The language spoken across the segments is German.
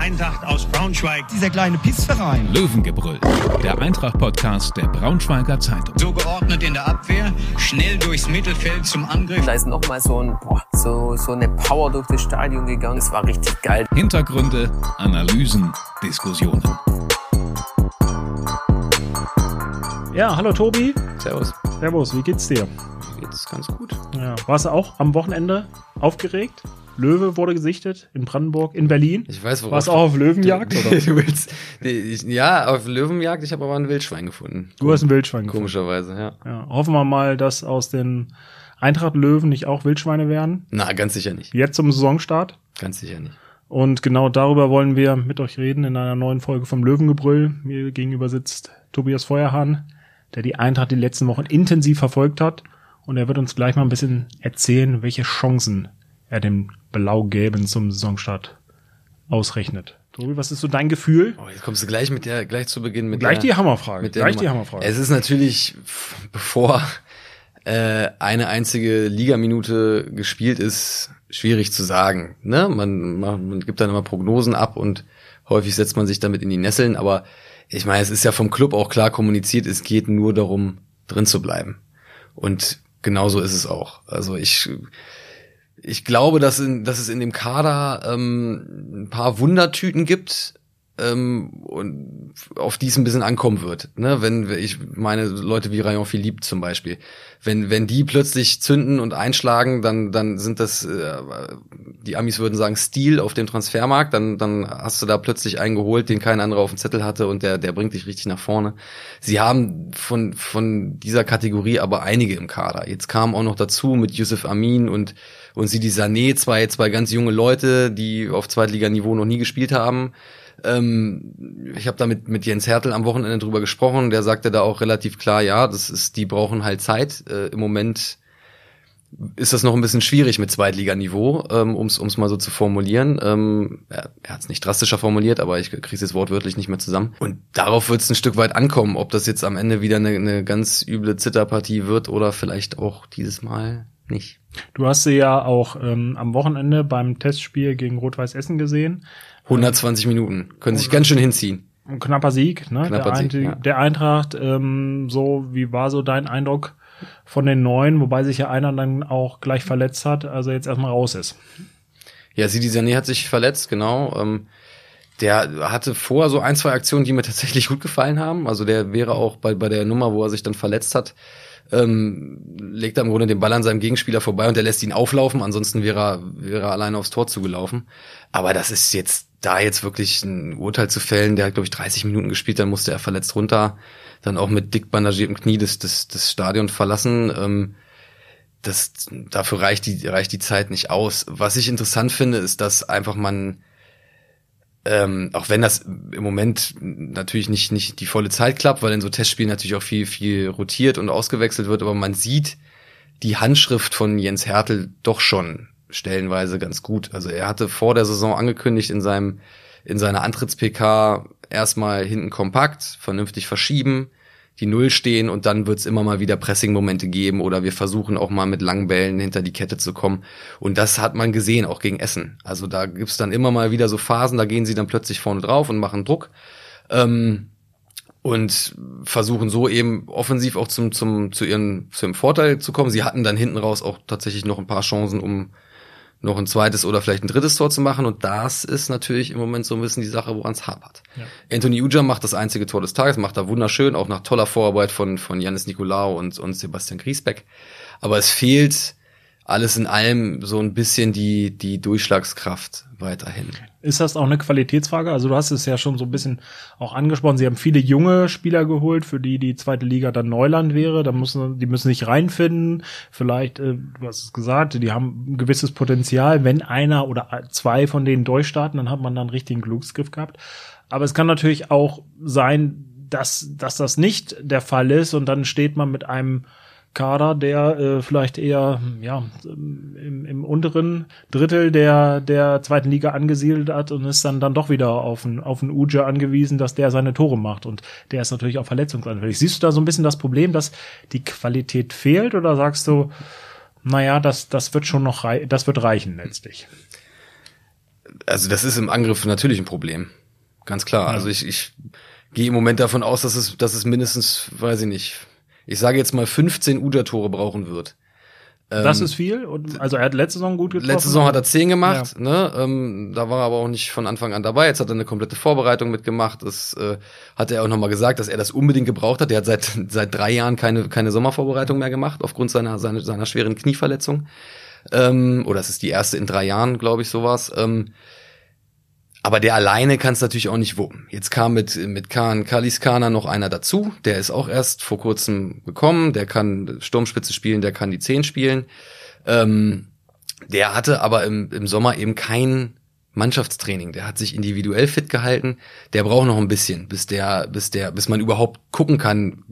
Eintracht aus Braunschweig. Dieser kleine Pissverein. Löwengebrüll, der Eintracht-Podcast der Braunschweiger Zeitung. So geordnet in der Abwehr, schnell durchs Mittelfeld zum Angriff. Da ist nochmal so, ein, boah, so, so eine Power durch das Stadion gegangen. Es war richtig geil. Hintergründe, Analysen, Diskussionen. Ja, hallo Tobi. Servus. Servus, wie geht's dir? Mir geht's ganz gut. Ja, warst du auch am Wochenende aufgeregt? Löwe wurde gesichtet in Brandenburg, in Berlin. Ich weiß, worauf Warst du auch auf Löwenjagd? du, oder? du willst. Ich, ja, auf Löwenjagd. Ich habe aber ein Wildschwein gefunden. Du hast ein Wildschwein gefunden. Komischerweise, ja. Ja, hoffen wir mal, dass aus den Eintracht-Löwen nicht auch Wildschweine werden. Na, ganz sicher nicht. Jetzt zum Saisonstart. Ganz sicher nicht. Und genau darüber wollen wir mit euch reden in einer neuen Folge vom Löwengebrüll. Mir gegenüber sitzt Tobias Feuerhahn, der die Eintracht die letzten Wochen intensiv verfolgt hat. Und er wird uns gleich mal ein bisschen erzählen, welche Chancen er dem Blau-Gelben zum Saisonstart ausrechnet. Tobi, was ist so dein Gefühl? Oh, jetzt kommst du gleich mit der, gleich zu Beginn mit Gleich der, die Hammerfrage. mit der Gleich die Nummer. Hammerfrage. Es ist natürlich, bevor äh, eine einzige Ligaminute gespielt ist, schwierig zu sagen. Ne? Man, man, man gibt dann immer Prognosen ab und häufig setzt man sich damit in die Nesseln. Aber ich meine, es ist ja vom Club auch klar kommuniziert, es geht nur darum, drin zu bleiben. Und genauso ist es auch. Also ich ich glaube, dass, in, dass es in dem Kader ähm, ein paar Wundertüten gibt ähm, und auf die es ein bisschen ankommen wird. Ne? Wenn ich meine Leute wie Rayon Philippe zum Beispiel, wenn wenn die plötzlich zünden und einschlagen, dann dann sind das äh, die Amis würden sagen Stil auf dem Transfermarkt, dann dann hast du da plötzlich einen geholt, den kein anderer auf dem Zettel hatte und der der bringt dich richtig nach vorne. Sie haben von von dieser Kategorie aber einige im Kader. Jetzt kam auch noch dazu mit Yusuf Amin und und Sidi Sané, zwei, zwei ganz junge Leute, die auf Zweitliganiveau noch nie gespielt haben. Ähm, ich habe da mit, mit Jens Hertel am Wochenende drüber gesprochen, der sagte da auch relativ klar, ja, das ist, die brauchen halt Zeit. Äh, Im Moment ist das noch ein bisschen schwierig mit Zweitliganiveau, ähm, um es mal so zu formulieren. Ähm, er er hat es nicht drastischer formuliert, aber ich kriege es jetzt wortwörtlich nicht mehr zusammen. Und darauf wird es ein Stück weit ankommen, ob das jetzt am Ende wieder eine, eine ganz üble Zitterpartie wird oder vielleicht auch dieses Mal nicht. Du hast sie ja auch ähm, am Wochenende beim Testspiel gegen Rot-Weiß Essen gesehen. 120 Minuten. Können sich ganz schön hinziehen. Ein knapper Sieg, ne? Knapper der, Sieg, Ein- ja. der Eintracht, ähm, so, wie war so dein Eindruck von den neuen, wobei sich ja einer dann auch gleich verletzt hat, also jetzt erstmal raus ist. Ja, Sidi Sané hat sich verletzt, genau. Ähm, der hatte vorher so ein, zwei Aktionen, die mir tatsächlich gut gefallen haben. Also der wäre auch bei, bei der Nummer, wo er sich dann verletzt hat, ähm, legt er im Grunde den Ball an seinem Gegenspieler vorbei und der lässt ihn auflaufen. Ansonsten wäre er, wäre er alleine aufs Tor zugelaufen. Aber das ist jetzt, da jetzt wirklich ein Urteil zu fällen, der hat, glaube ich, 30 Minuten gespielt, dann musste er verletzt runter, dann auch mit dick bandagiertem Knie das, das, das Stadion verlassen. Ähm, das, dafür reicht die, reicht die Zeit nicht aus. Was ich interessant finde, ist, dass einfach man, ähm, auch wenn das im Moment natürlich nicht, nicht die volle Zeit klappt, weil in so Testspielen natürlich auch viel, viel rotiert und ausgewechselt wird, aber man sieht die Handschrift von Jens Hertel doch schon stellenweise ganz gut. Also er hatte vor der Saison angekündigt in seinem, in seiner Antritts-PK erstmal hinten kompakt, vernünftig verschieben, die Null stehen und dann wird's immer mal wieder Pressing-Momente geben oder wir versuchen auch mal mit langen Bällen hinter die Kette zu kommen. Und das hat man gesehen, auch gegen Essen. Also da gibt's dann immer mal wieder so Phasen, da gehen sie dann plötzlich vorne drauf und machen Druck. Ähm, und versuchen so eben offensiv auch zum, zum, zu ihren, zu ihrem Vorteil zu kommen. Sie hatten dann hinten raus auch tatsächlich noch ein paar Chancen, um noch ein zweites oder vielleicht ein drittes Tor zu machen. Und das ist natürlich im Moment so ein bisschen die Sache, woran es hapert. Anthony Uja macht das einzige Tor des Tages, macht er wunderschön, auch nach toller Vorarbeit von, von Janis Nikolaou und, und Sebastian Griesbeck. Aber es fehlt alles in allem so ein bisschen die, die Durchschlagskraft weiterhin. Ist das auch eine Qualitätsfrage? Also du hast es ja schon so ein bisschen auch angesprochen. Sie haben viele junge Spieler geholt, für die die zweite Liga dann Neuland wäre. Da müssen die müssen sich reinfinden. Vielleicht, äh, du hast es gesagt, die haben ein gewisses Potenzial. Wenn einer oder zwei von denen durchstarten, dann hat man dann richtigen Glücksgriff gehabt. Aber es kann natürlich auch sein, dass, dass das nicht der Fall ist und dann steht man mit einem Kader, der äh, vielleicht eher ja, im, im unteren Drittel der, der zweiten Liga angesiedelt hat und ist dann, dann doch wieder auf einen, auf einen Uja angewiesen, dass der seine Tore macht. Und der ist natürlich auch verletzungsanfällig. Siehst du da so ein bisschen das Problem, dass die Qualität fehlt oder sagst du, naja, das, das wird schon noch rei das wird reichen letztlich? also das ist im Angriff natürlich ein Problem. Ganz klar. Ja. Also ich, ich gehe im Moment davon aus, dass es, dass es mindestens, weiß ich nicht, ich sage jetzt mal 15 Uda-Tore brauchen wird. Das ähm, ist viel. Und, also er hat letzte Saison gut getroffen. Letzte Saison hat er 10 gemacht. Ja. Ne? Ähm, da war er aber auch nicht von Anfang an dabei. Jetzt hat er eine komplette Vorbereitung mitgemacht. Das äh, hat er auch nochmal gesagt, dass er das unbedingt gebraucht hat. Er hat seit seit drei Jahren keine keine Sommervorbereitung mehr gemacht aufgrund seiner seiner, seiner schweren Knieverletzung. Ähm, oder es ist die erste in drei Jahren, glaube ich, sowas. Ähm, aber der alleine kann es natürlich auch nicht wuppen. Jetzt kam mit, mit Khan Kaliskana noch einer dazu. Der ist auch erst vor kurzem gekommen. Der kann Sturmspitze spielen, der kann die Zehn spielen. Ähm, der hatte aber im, im Sommer eben kein Mannschaftstraining. Der hat sich individuell fit gehalten. Der braucht noch ein bisschen, bis der, bis der, bis man überhaupt gucken kann,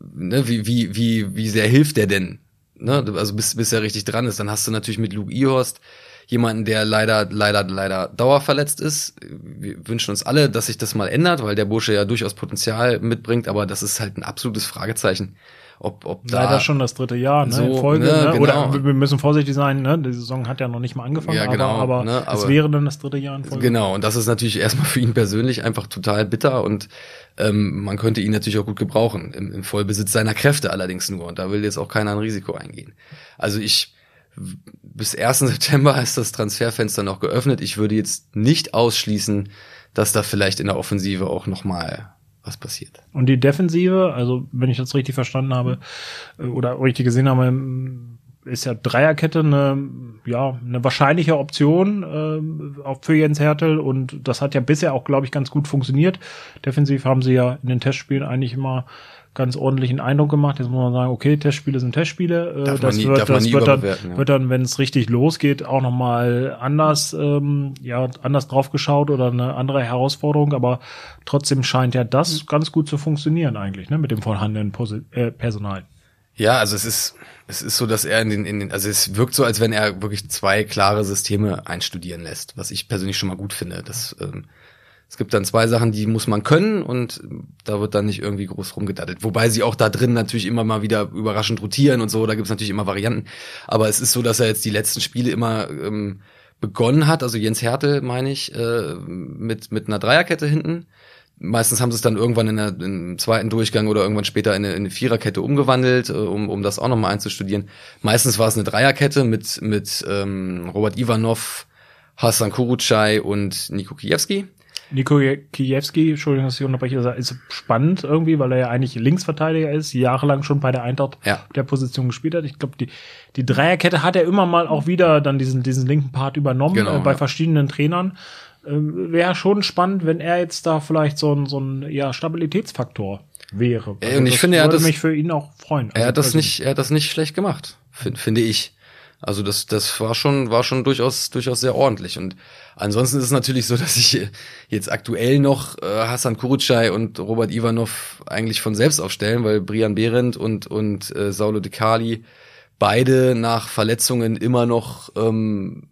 ne, wie, wie, wie, wie sehr hilft der denn? Ne? Also bis, bis er richtig dran ist. Dann hast du natürlich mit Luke Ihorst jemanden, der leider, leider, leider dauerverletzt ist. Wir wünschen uns alle, dass sich das mal ändert, weil der Bursche ja durchaus Potenzial mitbringt, aber das ist halt ein absolutes Fragezeichen. Ob, ob da Leider schon das dritte Jahr ne, so, in Folge. Ne, ne? Genau. Oder wir müssen vorsichtig sein, ne? Die Saison hat ja noch nicht mal angefangen, ja, genau, aber, aber, ne, aber es wäre dann das dritte Jahr in Folge. Genau, und das ist natürlich erstmal für ihn persönlich einfach total bitter und ähm, man könnte ihn natürlich auch gut gebrauchen, im, im Vollbesitz seiner Kräfte allerdings nur. Und da will jetzt auch keiner ein Risiko eingehen. Also ich bis 1. September ist das Transferfenster noch geöffnet. Ich würde jetzt nicht ausschließen, dass da vielleicht in der Offensive auch noch mal was passiert. Und die Defensive, also wenn ich das richtig verstanden habe äh, oder richtig gesehen habe, ist ja Dreierkette eine, ja, eine wahrscheinliche Option äh, auch für Jens Hertel und das hat ja bisher auch, glaube ich, ganz gut funktioniert. Defensiv haben sie ja in den Testspielen eigentlich immer ganz ordentlichen Eindruck gemacht. Jetzt muss man sagen, okay, Testspiele sind Testspiele. Äh, darf das nie, wird, das wird dann, ja. wird dann, wenn es richtig losgeht, auch nochmal anders, ähm, ja, anders draufgeschaut oder eine andere Herausforderung. Aber trotzdem scheint ja das mhm. ganz gut zu funktionieren eigentlich, ne, mit dem vorhandenen Posi äh, Personal. Ja, also es ist, es ist so, dass er in den, in den, also es wirkt so, als wenn er wirklich zwei klare Systeme einstudieren lässt, was ich persönlich schon mal gut finde. Das ähm, es gibt dann zwei Sachen, die muss man können und da wird dann nicht irgendwie groß rumgedattelt. Wobei sie auch da drin natürlich immer mal wieder überraschend rotieren und so, da gibt's natürlich immer Varianten. Aber es ist so, dass er jetzt die letzten Spiele immer ähm, begonnen hat, also Jens Härte meine ich, äh, mit, mit einer Dreierkette hinten. Meistens haben sie es dann irgendwann in der, im zweiten Durchgang oder irgendwann später in eine, in eine Viererkette umgewandelt, äh, um, um das auch nochmal einzustudieren. Meistens war es eine Dreierkette mit, mit ähm, Robert Ivanov, Hassan Kurucay und Niko Kijewski. Niko Kijewski, Entschuldigung, dass ich unterbreche, ist spannend irgendwie, weil er ja eigentlich Linksverteidiger ist, jahrelang schon bei der Eintracht ja. der Position gespielt hat. Ich glaube, die, die Dreierkette hat er immer mal auch wieder dann diesen, diesen linken Part übernommen genau, äh, bei ja. verschiedenen Trainern. Ähm, Wäre schon spannend, wenn er jetzt da vielleicht so ein, so ein ja, Stabilitätsfaktor wäre. Also und ich finde, er hat das, mich für ihn auch freuen. Er hat das nicht, er hat das nicht schlecht gemacht, find, finde ich. Also das, das war schon, war schon durchaus, durchaus sehr ordentlich. Und ansonsten ist es natürlich so, dass ich jetzt aktuell noch äh, Hassan Kurucay und Robert Ivanov eigentlich von selbst aufstellen, weil Brian Behrendt und, und äh, Saulo De Cali beide nach Verletzungen immer noch ähm,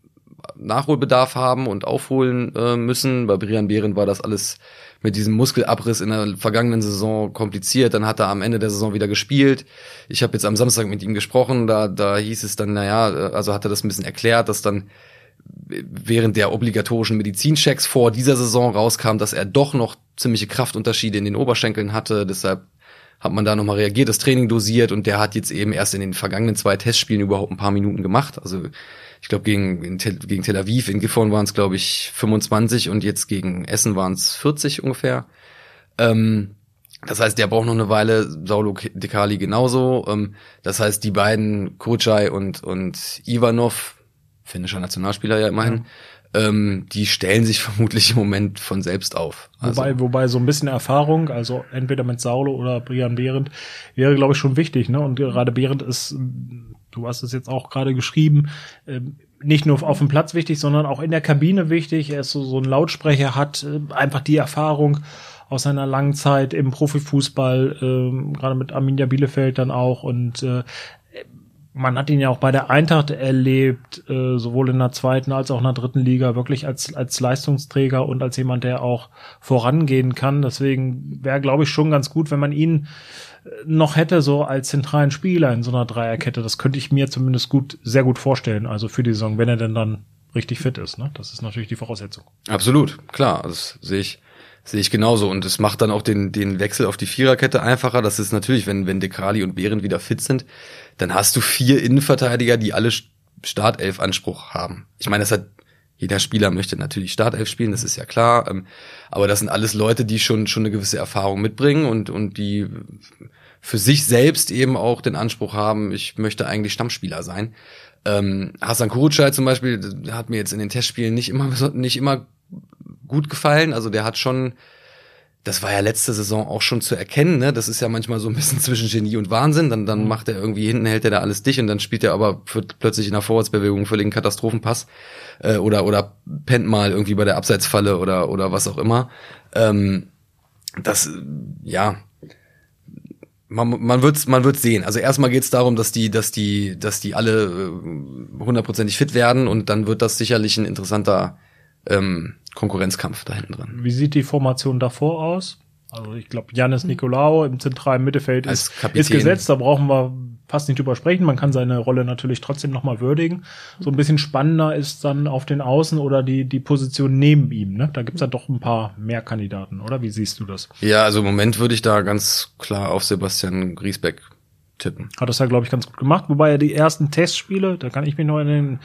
Nachholbedarf haben und aufholen äh, müssen. Bei Brian Behrendt war das alles mit diesem Muskelabriss in der vergangenen Saison kompliziert. Dann hat er am Ende der Saison wieder gespielt. Ich habe jetzt am Samstag mit ihm gesprochen. Da, da hieß es dann, naja, also hat er das ein bisschen erklärt, dass dann während der obligatorischen Medizinchecks vor dieser Saison rauskam, dass er doch noch ziemliche Kraftunterschiede in den Oberschenkeln hatte. Deshalb hat man da nochmal reagiert, das Training dosiert und der hat jetzt eben erst in den vergangenen zwei Testspielen überhaupt ein paar Minuten gemacht. Also ich glaube, gegen, gegen Tel Aviv, in Gifhorn waren es, glaube ich, 25 und jetzt gegen Essen waren es 40 ungefähr. Ähm, das heißt, der braucht noch eine Weile, Saulo Dekali genauso. Ähm, das heißt, die beiden, Kuchai und, und Ivanov, finnischer Nationalspieler ja immerhin, ja. Ähm, die stellen sich vermutlich im Moment von selbst auf. Also, wobei, wobei so ein bisschen Erfahrung, also entweder mit Saulo oder Brian Behrendt, wäre, glaube ich, schon wichtig. Ne? Und gerade Behrendt ist du hast es jetzt auch gerade geschrieben, äh, nicht nur auf dem Platz wichtig, sondern auch in der Kabine wichtig. Er ist so, so ein Lautsprecher, hat äh, einfach die Erfahrung aus seiner langen Zeit im Profifußball, äh, gerade mit Arminia Bielefeld dann auch und äh, man hat ihn ja auch bei der Eintracht erlebt, äh, sowohl in der zweiten als auch in der dritten Liga, wirklich als, als Leistungsträger und als jemand, der auch vorangehen kann. Deswegen wäre, glaube ich, schon ganz gut, wenn man ihn noch hätte, so als zentralen Spieler in so einer Dreierkette. Das könnte ich mir zumindest gut, sehr gut vorstellen, also für die Saison, wenn er denn dann richtig fit ist. Ne? Das ist natürlich die Voraussetzung. Absolut, klar. Das sehe ich, sehe ich genauso. Und es macht dann auch den, den Wechsel auf die Viererkette einfacher. Das ist natürlich, wenn, wenn Dekali und Behren wieder fit sind, dann hast du vier Innenverteidiger, die alle Startelf-Anspruch haben. Ich meine, das hat jeder Spieler möchte natürlich Startelf spielen, das ist ja klar. Ähm, aber das sind alles Leute, die schon, schon eine gewisse Erfahrung mitbringen und, und die für sich selbst eben auch den Anspruch haben, ich möchte eigentlich Stammspieler sein. Ähm, Hasan Kurucay zum Beispiel hat mir jetzt in den Testspielen nicht immer, nicht immer gut gefallen. Also der hat schon, das war ja letzte Saison auch schon zu erkennen, ne? Das ist ja manchmal so ein bisschen zwischen Genie und Wahnsinn. Dann, dann macht er irgendwie hinten, hält er da alles dicht und dann spielt er aber plötzlich in der Vorwärtsbewegung völlig einen Katastrophenpass äh, oder, oder pennt mal irgendwie bei der Abseitsfalle oder, oder was auch immer. Ähm, das, ja, man, man wird's man wird's sehen. Also erstmal geht's darum, dass die dass die dass die alle äh, hundertprozentig fit werden und dann wird das sicherlich ein interessanter ähm, Konkurrenzkampf da hinten drin. Wie sieht die Formation davor aus? Also ich glaube, Janis Nikolaou im zentralen Mittelfeld ist, ist gesetzt, da brauchen wir fast nicht drüber sprechen. Man kann seine Rolle natürlich trotzdem nochmal würdigen. So ein bisschen spannender ist dann auf den Außen oder die, die Position neben ihm. Ne? Da gibt's ja doch ein paar mehr Kandidaten, oder? Wie siehst du das? Ja, also im Moment würde ich da ganz klar auf Sebastian Griesbeck tippen. Hat das ja, glaube ich, ganz gut gemacht. Wobei er die ersten Testspiele, da kann ich mich noch in den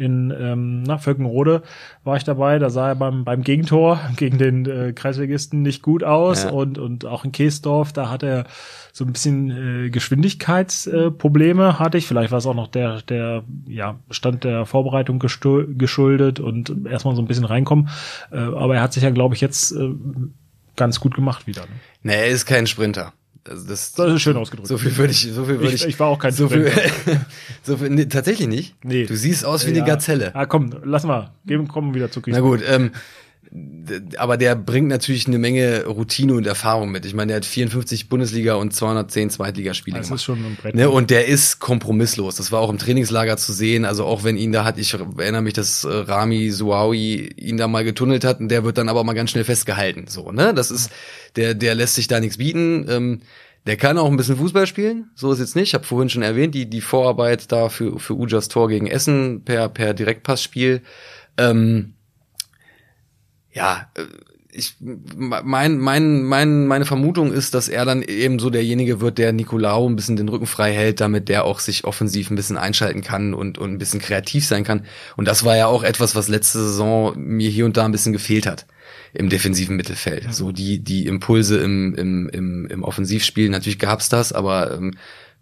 in ähm, na, Völkenrode war ich dabei. Da sah er beim, beim Gegentor gegen den äh, Kreisligisten nicht gut aus. Ja. Und, und auch in Keesdorf, da hat er so ein bisschen äh, Geschwindigkeitsprobleme äh, hatte ich. Vielleicht war es auch noch der, der ja, Stand der Vorbereitung geschuldet und erstmal so ein bisschen reinkommen. Äh, aber er hat sich ja, glaube ich, jetzt äh, ganz gut gemacht wieder. Ne? Nee, er ist kein Sprinter. Also das, das ist schön ausgedrückt. So viel würde ich, so viel würde ich, ich. Ich war auch kein so viel, so viel, nee, tatsächlich nicht. Nee. Du siehst aus wie ja. eine Gazelle. Ah, komm, lass mal. Gehen, kommen wieder zu Griechenland. Na gut, ähm, aber der bringt natürlich eine Menge Routine und Erfahrung mit. Ich meine, der hat 54 Bundesliga und 210 Zweitligaspiele das gemacht. Ist schon ein Brett. Ne? Und der ist kompromisslos. Das war auch im Trainingslager zu sehen. Also auch wenn ihn da hat, ich erinnere mich, dass äh, Rami Suawi ihn da mal getunnelt hat und der wird dann aber mal ganz schnell festgehalten. So, ne? Das ist, der, der lässt sich da nichts bieten. Ähm, der kann auch ein bisschen Fußball spielen, so ist jetzt nicht. Ich habe vorhin schon erwähnt, die, die Vorarbeit da für, für Ujas Tor gegen Essen per, per Direktpassspiel. Ähm, ja, äh, ich, mein, mein, mein, meine Vermutung ist, dass er dann eben so derjenige wird, der Nicolau ein bisschen den Rücken frei hält, damit der auch sich offensiv ein bisschen einschalten kann und, und ein bisschen kreativ sein kann. Und das war ja auch etwas, was letzte Saison mir hier und da ein bisschen gefehlt hat im defensiven Mittelfeld. So die, die Impulse im, im, im, im Offensivspiel, natürlich gab's das, aber ähm,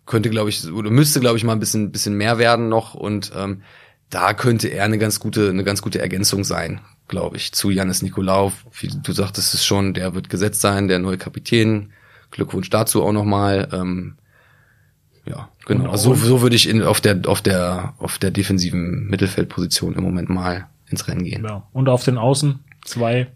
könnte, glaube ich, oder müsste, glaube ich, mal ein bisschen, bisschen mehr werden noch und ähm, da könnte er eine ganz gute, eine ganz gute Ergänzung sein glaube ich, zu Janis Nikolaou. Wie du sagtest es schon, der wird gesetzt sein, der neue Kapitän. Glückwunsch dazu auch nochmal. Ähm, ja, genau. Also so, so würde ich in, auf der auf der auf der defensiven Mittelfeldposition im Moment mal ins Rennen gehen. Ja. Und auf den Außen zwei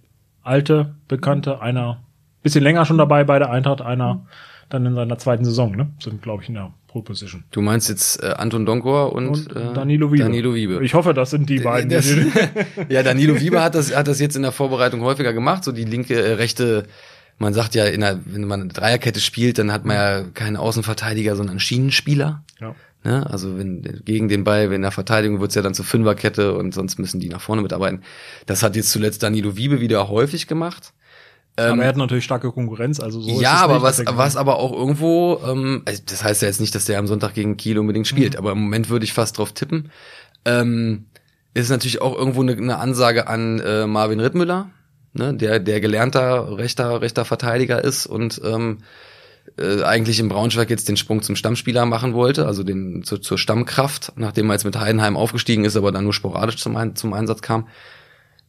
alte Bekannte, einer bisschen länger schon dabei bei der Eintracht, einer dann in seiner zweiten Saison, ne? Sind glaube ich in der Pole Position. Du meinst jetzt äh, Anton Donkor und, und äh, Danilo Wiebe. Danilo Wiebe. Ich hoffe, das sind die beiden. Das, ja, Danilo Wiebe hat das, hat das jetzt in der Vorbereitung häufiger gemacht, so die linke, äh, rechte, man sagt ja, der, wenn man eine Dreierkette spielt, dann hat man ja keinen Außenverteidiger, sondern einen Schienenspieler. Ja. Ne? Also wenn gegen den Ball, wenn in der Verteidigung wird's ja dann zur Fünferkette und sonst müssen die nach vorne mitarbeiten. Das hat jetzt zuletzt Danilo Wiebe wieder häufig gemacht. Ähm, aber er hat natürlich starke Konkurrenz, also so Ja, aber nicht, was, was aber auch irgendwo, ähm, also das heißt ja jetzt nicht, dass der am Sonntag gegen Kiel unbedingt spielt, mhm. aber im Moment würde ich fast drauf tippen. Ähm, ist natürlich auch irgendwo eine, eine Ansage an äh, Marvin Rittmüller, ne, der, der gelernter rechter, rechter Verteidiger ist und ähm, äh, eigentlich im Braunschweig jetzt den Sprung zum Stammspieler machen wollte, also den zu, zur Stammkraft, nachdem er jetzt mit Heidenheim aufgestiegen ist, aber dann nur sporadisch zum, zum Einsatz kam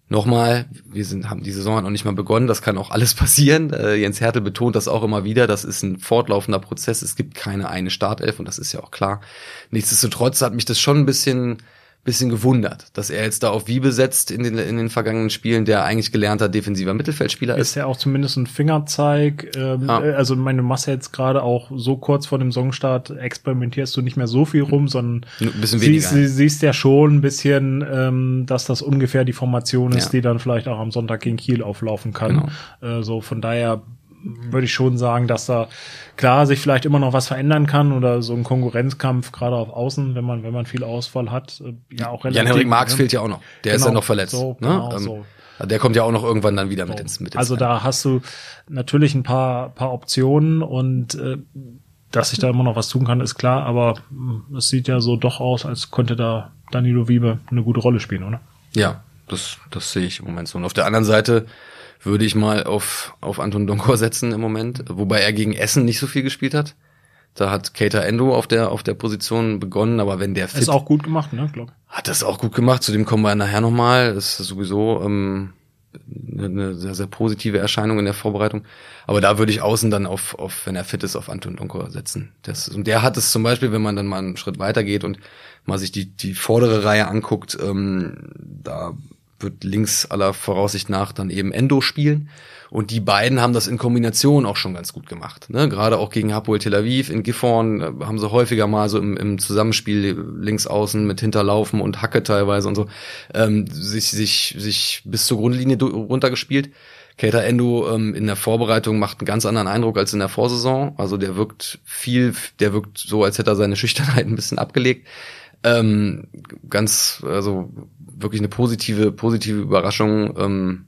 Nochmal, wir sind, haben die Saison noch nicht mal begonnen, das kann auch alles passieren. Äh, Jens Hertel betont das auch immer wieder, das ist ein fortlaufender Prozess, es gibt keine eine Startelf und das ist ja auch klar. Nichtsdestotrotz hat mich das schon ein bisschen bisschen gewundert, dass er jetzt da auf Wiebe setzt in den, in den vergangenen Spielen, der eigentlich gelernter defensiver Mittelfeldspieler ist. Ist ja auch zumindest ein Fingerzeig. Ähm, ja. Äh, also meine Masse jetzt gerade auch so kurz vor dem Songstart experimentierst du nicht mehr so viel rum, sondern ein bisschen siehst, weniger. siehst ja schon ein bisschen, ähm, dass das ungefähr die Formation ist, ja. die dann vielleicht auch am Sonntag gegen Kiel auflaufen kann. Genau. Äh, so von daher würde ich schon sagen, dass da klar sich vielleicht immer noch was verändern kann oder so ein Konkurrenzkampf gerade auf Außen, wenn man wenn man viel Ausfall hat, äh, ja auch relativ. Jan-Henrik Marx ne? fehlt ja auch noch. Der ist ja Genau, noch verletzt. so, ne? genau, ähm, so. Der kommt ja auch noch irgendwann dann wieder mit ins mit ins Also da hast du natürlich ein paar paar Optionen und äh, dass sich da immer noch was tun kann, ist klar, aber mh, es sieht ja so doch aus, als könnte da Danilo Wiebe eine gute Rolle spielen, oder? Ja, das, das sehe ich im Moment so. Und auf der anderen Seite würde ich mal auf, auf Anton Donkor setzen im Moment, wobei er gegen Essen nicht so viel gespielt hat. Da hat Keita Endo auf der, auf der Position begonnen, aber wenn der fit, Ist auch gut gemacht, ne, glaub. hat das auch gut gemacht. Zu dem kommen wir nachher nochmal. Ist sowieso ähm, eine, sehr, sehr positive Erscheinung in der Vorbereitung. Aber da würde ich außen dann auf, auf wenn er fit ist, auf Anton Donkor setzen. Das, und der hat es zum Beispiel, wenn man dann mal einen Schritt weiter geht und mal sich die, die vordere Reihe anguckt, ähm, da wird links aller Voraussicht nach dann eben Endo spielen. Und die beiden haben das in Kombination auch schon ganz gut gemacht. Ne? Gerade auch gegen Hapoel Tel Aviv in Gifhorn äh, haben sie häufiger mal so im, im Zusammenspiel links außen mit Hinterlaufen und Hacke teilweise und so ähm, sich, sich, sich bis zur Grundlinie runtergespielt. Keita Endo ähm, in der Vorbereitung macht einen ganz anderen Eindruck als in der Vorsaison. Also der wirkt viel, der wirkt so, als hätte er seine Schüchternheit ein bisschen abgelegt. Ähm, ganz, also wirklich eine positive, positive Überraschung. Ähm,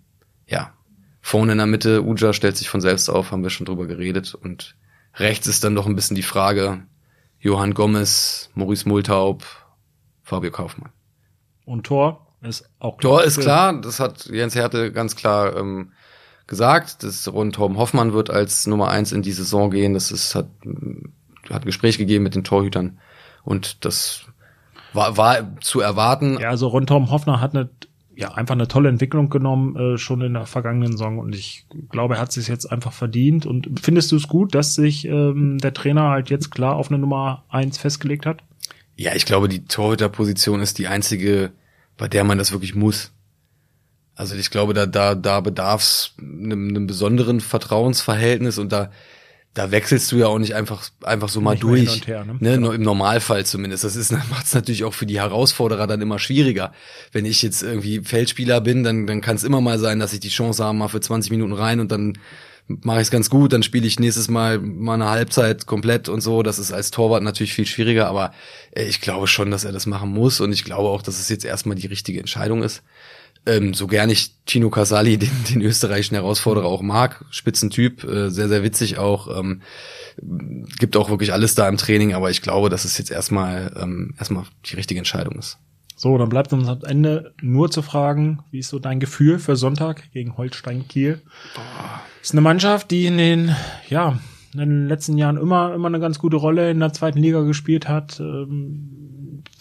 ja, vorne in der Mitte, Uja stellt sich von selbst auf, haben wir schon drüber geredet. Und rechts ist dann noch ein bisschen die Frage, Johann Gomez, Maurice Multaub, Fabio Kaufmann. Und Tor ist auch Tor ist klar, das hat Jens Hertel ganz klar ähm, gesagt. Das Ron Torben Hoffmann wird als Nummer eins in die Saison gehen. Das ist, hat, hat ein Gespräch gegeben mit den Torhütern. Und das war, war zu erwarten. Ja, also Ron Tom Hoffner hat eine, ja, einfach eine tolle Entwicklung genommen, äh, schon in der vergangenen Saison und ich glaube, er hat sich jetzt einfach verdient. Und findest du es gut, dass sich ähm, der Trainer halt jetzt klar auf eine Nummer eins festgelegt hat? Ja, ich glaube, die Torhüterposition ist die einzige, bei der man das wirklich muss. Also ich glaube, da, da, da bedarf es einem, einem besonderen Vertrauensverhältnis und da, da wechselst du ja auch nicht einfach, einfach so mal Nicht durch. her, ne? ne? Nur Im Normalfall zumindest. Das ist, macht es natürlich auch für die Herausforderer dann immer schwieriger. Wenn ich jetzt irgendwie Feldspieler bin, dann, dann kann es immer mal sein, dass ich die Chance habe, mal für 20 Minuten rein und dann mache ich es ganz gut, dann spiele ich nächstes Mal mal eine Halbzeit komplett und so. Das ist als Torwart natürlich viel schwieriger, aber äh, ich glaube schon, dass er das machen muss und ich glaube auch, dass es jetzt erstmal die richtige Entscheidung ist. Ähm, so gern ich Tino Casali, den, den österreichischen Herausforderer, auch mag, Spitzentyp, äh, sehr, sehr witzig auch, ähm, gibt auch wirklich alles da im Training, aber ich glaube, dass es jetzt erstmal ähm, erstmal die richtige Entscheidung ist. So, dann bleibt uns am Ende nur zu fragen, wie ist so dein Gefühl für Sonntag gegen Holstein Kiel? Ist eine Mannschaft, die in den, ja, in den letzten Jahren immer, immer eine ganz gute Rolle in der zweiten Liga gespielt hat. Ähm,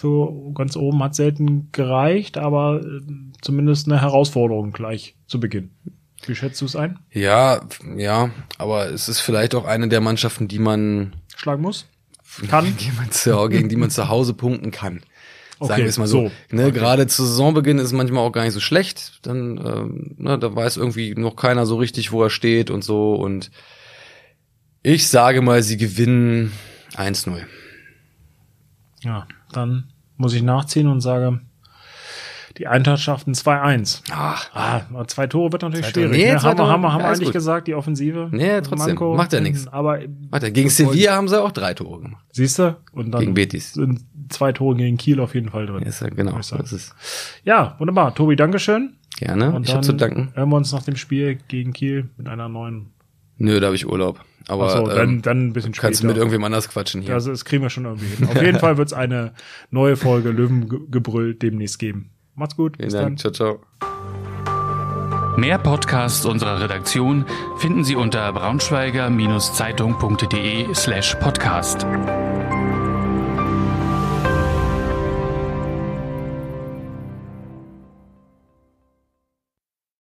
Für ganz oben hat selten gereicht, aber ähm, zumindest eine Herausforderung gleich zu Beginn. Wie schätzt du es ein? Ja, ja, aber es ist vielleicht auch eine der Mannschaften, die man Schlagen muss? Kann? gegen, man zu, gegen die man zu Hause punkten kann. Sagen Okay, wir es mal so. so. Ne, Okay. Gerade zu Saisonbeginn ist es manchmal auch gar nicht so schlecht. Dann, ähm, ne, da weiß irgendwie noch keiner so richtig, wo er steht und so. Und ich sage mal, sie gewinnen 1-0. Ja, dann muss ich nachziehen und sage, die Eintracht schafft ein 2-1. Ach, Ah, aber zwei Tore wird natürlich schwierig. Nee, ne? zwei Haben wir, Tore. haben wir, haben wir Ja, eigentlich gut. gesagt, die Offensive. Nee, trotzdem. Macht ja nichts. Aber warte, gegen Sevilla haben sie auch drei Tore gemacht. siehst du? Und dann Gegen Betis. sind zwei Tore gegen Kiel auf jeden Fall drin. Ja, ist ja, genau, das ist Ja, wunderbar. Tobi, Dankeschön. gerne. Und ich habe zu danken. hören wir uns nach dem Spiel gegen Kiel mit einer neuen. Nö, da habe ich Urlaub. Aber Achso, dann, ähm, dann ein bisschen kannst du später. mit irgendwem anders quatschen hier. Also, das kriegen wir schon irgendwie hin. Auf jeden Fall wird es eine neue Folge Löwengebrüll demnächst geben. Macht's gut. Vielen Bis Dank. dann. Ciao, ciao. Mehr Podcasts unserer Redaktion finden Sie unter braunschweiger-zeitung.de slash podcast.